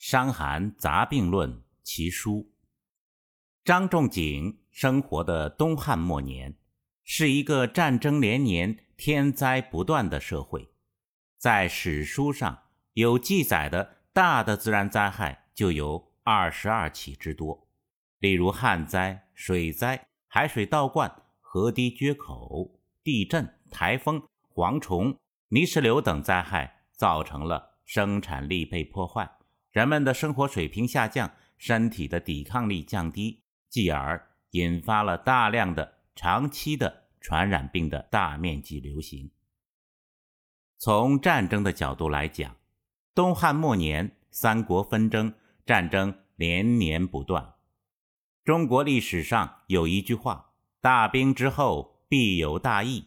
伤寒杂病论》其书。张仲景生活的东汉末年，是一个战争连年、天灾不断的社会。在史书上有记载的大的自然灾害就有二十二起之多，例如旱灾、水灾、海水倒灌、河堤决口、地震、台风、蝗虫、泥石流等灾害，造成了生产力被破坏，人们的生活水平下降，身体的抵抗力降低。继而引发了大量的长期的传染病的大面积流行。从战争的角度来讲，东汉末年三国纷争，战争连年不断。中国历史上有一句话：“大兵之后必有大疫。”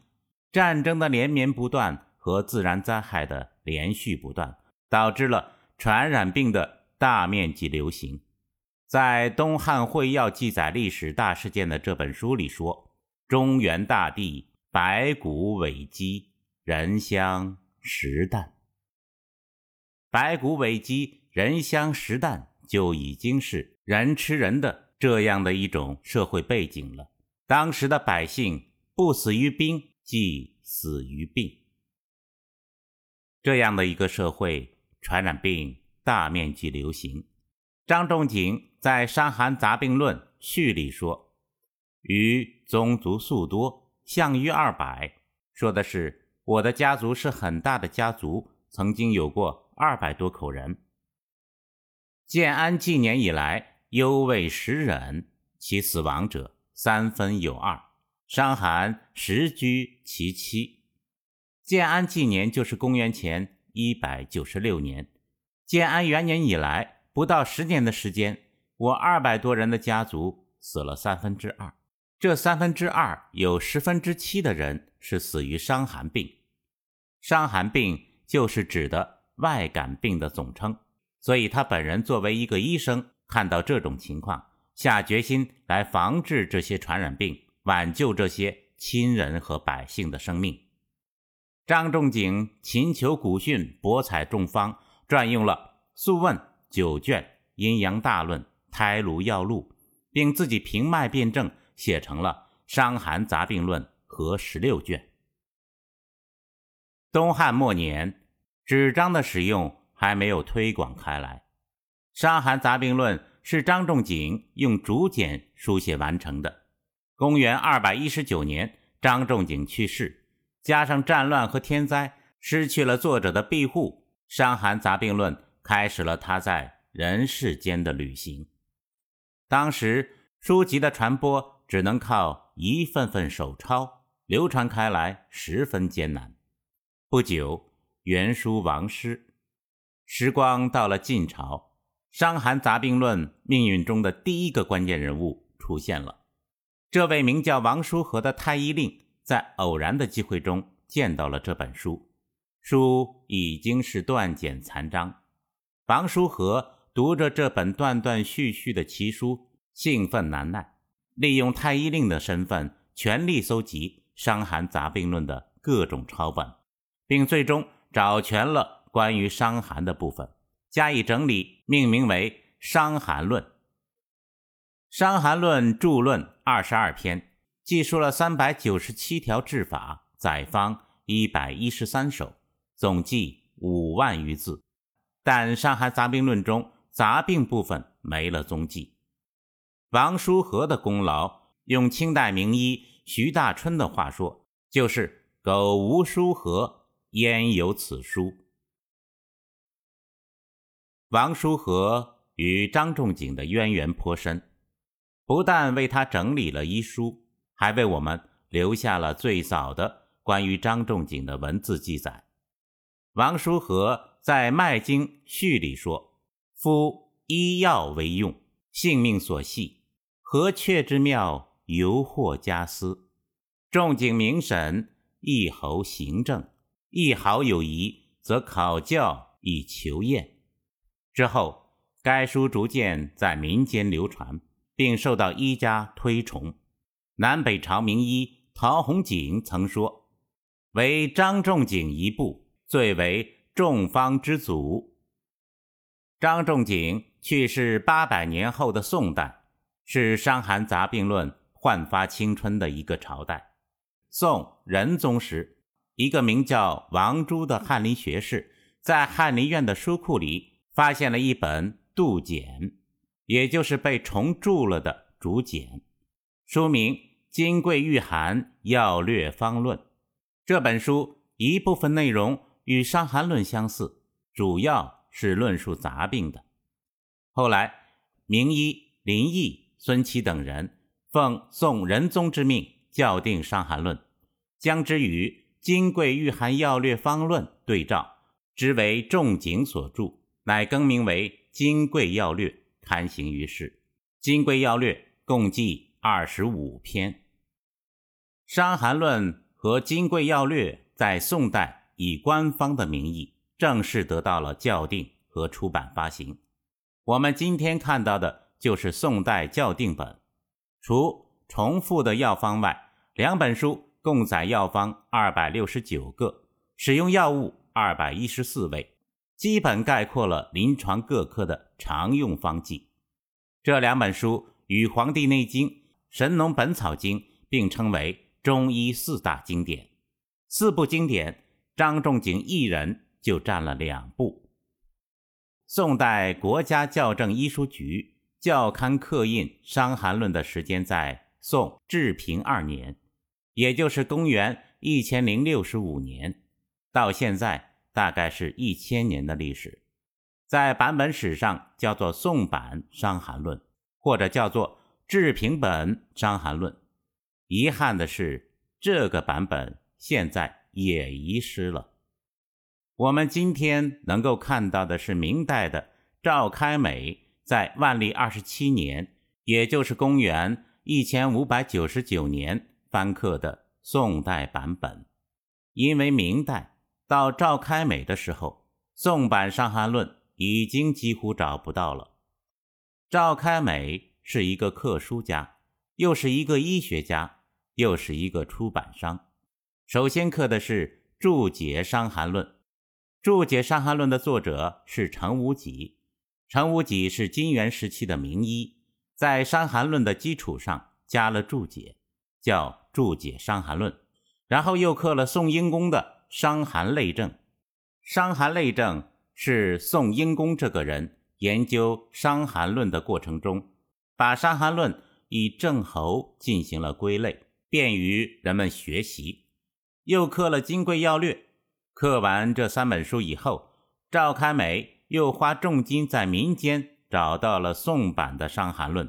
战争的连绵不断和自然灾害的连续不断，导致了传染病的大面积流行。在《东汉会要》记载历史大事件的这本书里说：“中原大地，白骨尾鸡，人香食蛋。白骨尾鸡，人香食蛋，就已经是人吃人的这样的一种社会背景了。当时的百姓不死于兵，即死于病。这样的一个社会，传染病大面积流行。”张仲景在《伤寒杂病论》序里说：“余宗族素多，相于二百。”说的是我的家族是很大的家族，曾经有过二百多口人。建安纪年以来，忧未时人，其死亡者三分有二。伤寒实居其七。建安纪年就是公元前一百九十六年。建安元年以来。不到十年的时间，我二百多人的家族死了三分之二。这三分之二有十分之七的人是死于伤寒病。伤寒病就是指的外感病的总称。所以他本人作为一个医生，看到这种情况，下决心来防治这些传染病，挽救这些亲人和百姓的生命。张仲景勤求古训，博采众方，撰用了《素问》。九卷《阴阳大论》《胎炉要录》，并自己平脉辨证，写成了《伤寒杂病论》和十六卷。东汉末年，纸张的使用还没有推广开来，《伤寒杂病论》是张仲景用竹简书写完成的。公元二百一十九年，张仲景去世，加上战乱和天灾，失去了作者的庇护，《伤寒杂病论》。开始了他在人世间的旅行。当时书籍的传播只能靠一份份手抄，流传开来十分艰难。不久，原书亡失。时光到了晋朝，《伤寒杂病论》命运中的第一个关键人物出现了。这位名叫王叔和的太医令，在偶然的机会中见到了这本书，书已经是断简残章。王叔和读着这本断断续续的奇书，兴奋难耐，利用太医令的身份，全力搜集《伤寒杂病论》的各种抄本，并最终找全了关于伤寒的部分，加以整理，命名为《伤寒论》。《伤寒论》注论二十二篇，记述了三百九十七条治法，载方一百一十三首，总计五万余字。但《伤寒杂病论》中杂病部分没了踪迹。王叔和的功劳，用清代名医徐大春的话说，就是“苟无书和，焉有此书”。王叔和与张仲景的渊源颇深，不但为他整理了医书，还为我们留下了最早的关于张仲景的文字记载。王叔和。在《脉经序》里说：“夫医药为用，性命所系，何却之妙，犹惑家思。仲景明审，一侯行政，一毫有疑，则考教以求验。”之后，该书逐渐在民间流传，并受到医家推崇。南北朝名医陶弘景曾说：“为张仲景一部，最为。”众方之祖，张仲景去世八百年后的宋代，是《伤寒杂病论》焕发青春的一个朝代。宋仁宗时，一个名叫王朱的翰林学士，在翰林院的书库里发现了一本杜简，也就是被重铸了的竹简，书名《金匮玉寒要略方论》。这本书一部分内容与《伤寒论》相似，主要。是论述杂病的。后来，名医林毅、孙琦等人奉宋仁宗之命校订《伤寒论》，将之与《金匮御寒要略方论》对照，知为仲景所著，乃更名为《金匮要略》，刊行于世。《金匮要略》共计二十五篇，《伤寒论》和《金匮要略》在宋代以官方的名义。正式得到了校订和出版发行。我们今天看到的就是宋代校订本。除重复的药方外，两本书共载药方二百六十九个，使用药物二百一十四味，基本概括了临床各科的常用方剂。这两本书与《黄帝内经》《神农本草经》并称为中医四大经典。四部经典，张仲景一人。就占了两部。宋代国家校正医书局校刊刻印《伤寒论》的时间在宋治平二年，也就是公元一千零六十五年，到现在大概是一千年的历史。在版本史上叫做宋版《伤寒论》，或者叫做治平本《伤寒论》。遗憾的是，这个版本现在也遗失了。我们今天能够看到的是明代的赵开美在万历二十七年，也就是公元一千五百九十九年翻刻的宋代版本。因为明代到赵开美的时候，宋版《伤寒论》已经几乎找不到了。赵开美是一个刻书家，又是一个医学家，又是一个出版商。首先刻的是注解《伤寒论》。注解《伤寒论》的作者是程无己。程无己是金元时期的名医，在《伤寒论》的基础上加了注解，叫《注解伤寒论》。然后又刻了宋英公的《伤寒类证》。《伤寒类证》是宋英公这个人研究《伤寒论》的过程中，把《伤寒论》以症候进行了归类，便于人们学习。又刻了《金匮要略》。刻完这三本书以后，赵开美又花重金在民间找到了宋版的《伤寒论》，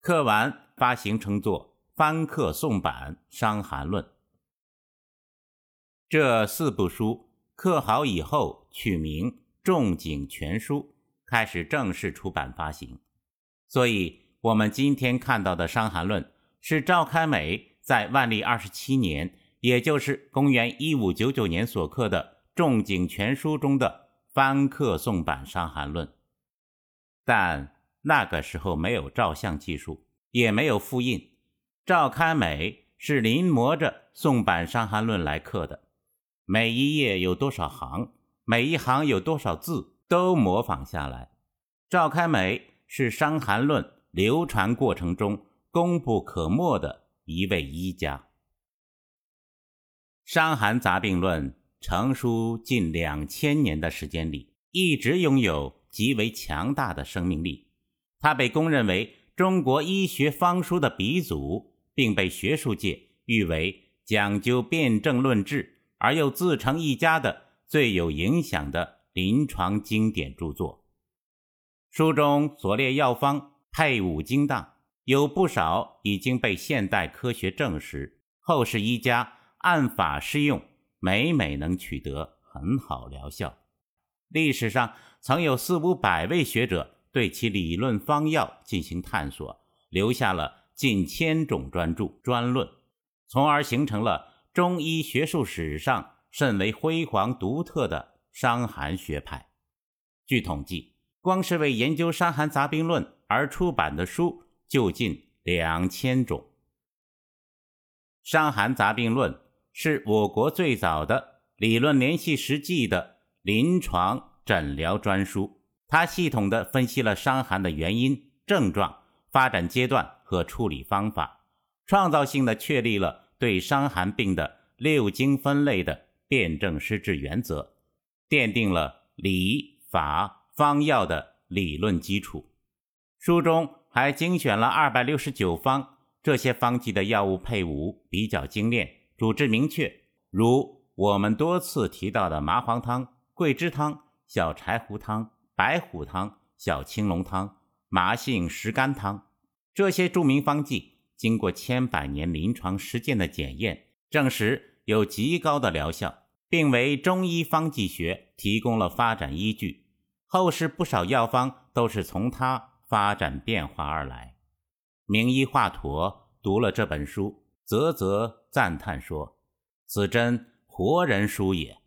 刻完发行，称作翻刻宋版《伤寒论》。这四部书刻好以后，取名《仲景全书》，开始正式出版发行。所以，我们今天看到的《伤寒论》是赵开美在万历二十七年。也就是公元一五九九年所刻的《仲景全书》中的翻刻宋版《伤寒论》，但那个时候没有照相技术，也没有复印。赵开美是临摹着宋版《伤寒论》来刻的，每一页有多少行，每一行有多少字，都模仿下来。赵开美是《伤寒论》流传过程中功不可没的一位医家。《伤寒杂病论》成书近两千年的时间里，一直拥有极为强大的生命力。它被公认为中国医学方书的鼻祖，并被学术界誉为讲究辨证论治而又自成一家的最有影响的临床经典著作。书中所列药方配伍精当，有不少已经被现代科学证实，后世医家。按法施用，每每能取得很好疗效。历史上曾有四五百位学者对其理论方药进行探索，留下了近千种专著专论，从而形成了中医学术史上甚为辉煌独特的伤寒学派。据统计，光是为研究《伤寒杂病论》而出版的书就近两千种，《伤寒杂病论》。是我国最早的理论联系实际的临床诊疗专书，它系统地分析了伤寒的原因、症状、发展阶段和处理方法，创造性地确立了对伤寒病的六经分类的辨证施治原则，奠定了理法方药的理论基础。书中还精选了二百六十九方，这些方剂的药物配伍比较精炼，主治明确，如我们多次提到的麻黄汤、桂枝汤、小柴胡汤。白虎汤、小青龙汤、麻杏石甘汤，这些著名方剂经过千百年临床实践的检验，证实有极高的疗效，并为中医方剂学提供了发展依据。后世不少药方都是从它发展变化而来。名医华佗读了这本书，啧啧赞叹说：“此真活人书也。”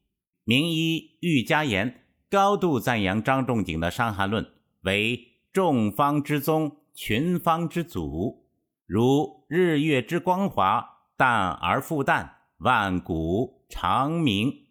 名医郁家言。高度赞扬张仲景的《伤寒论》为众方之宗、群方之祖，如日月之光华，淡而复淡，万古长明。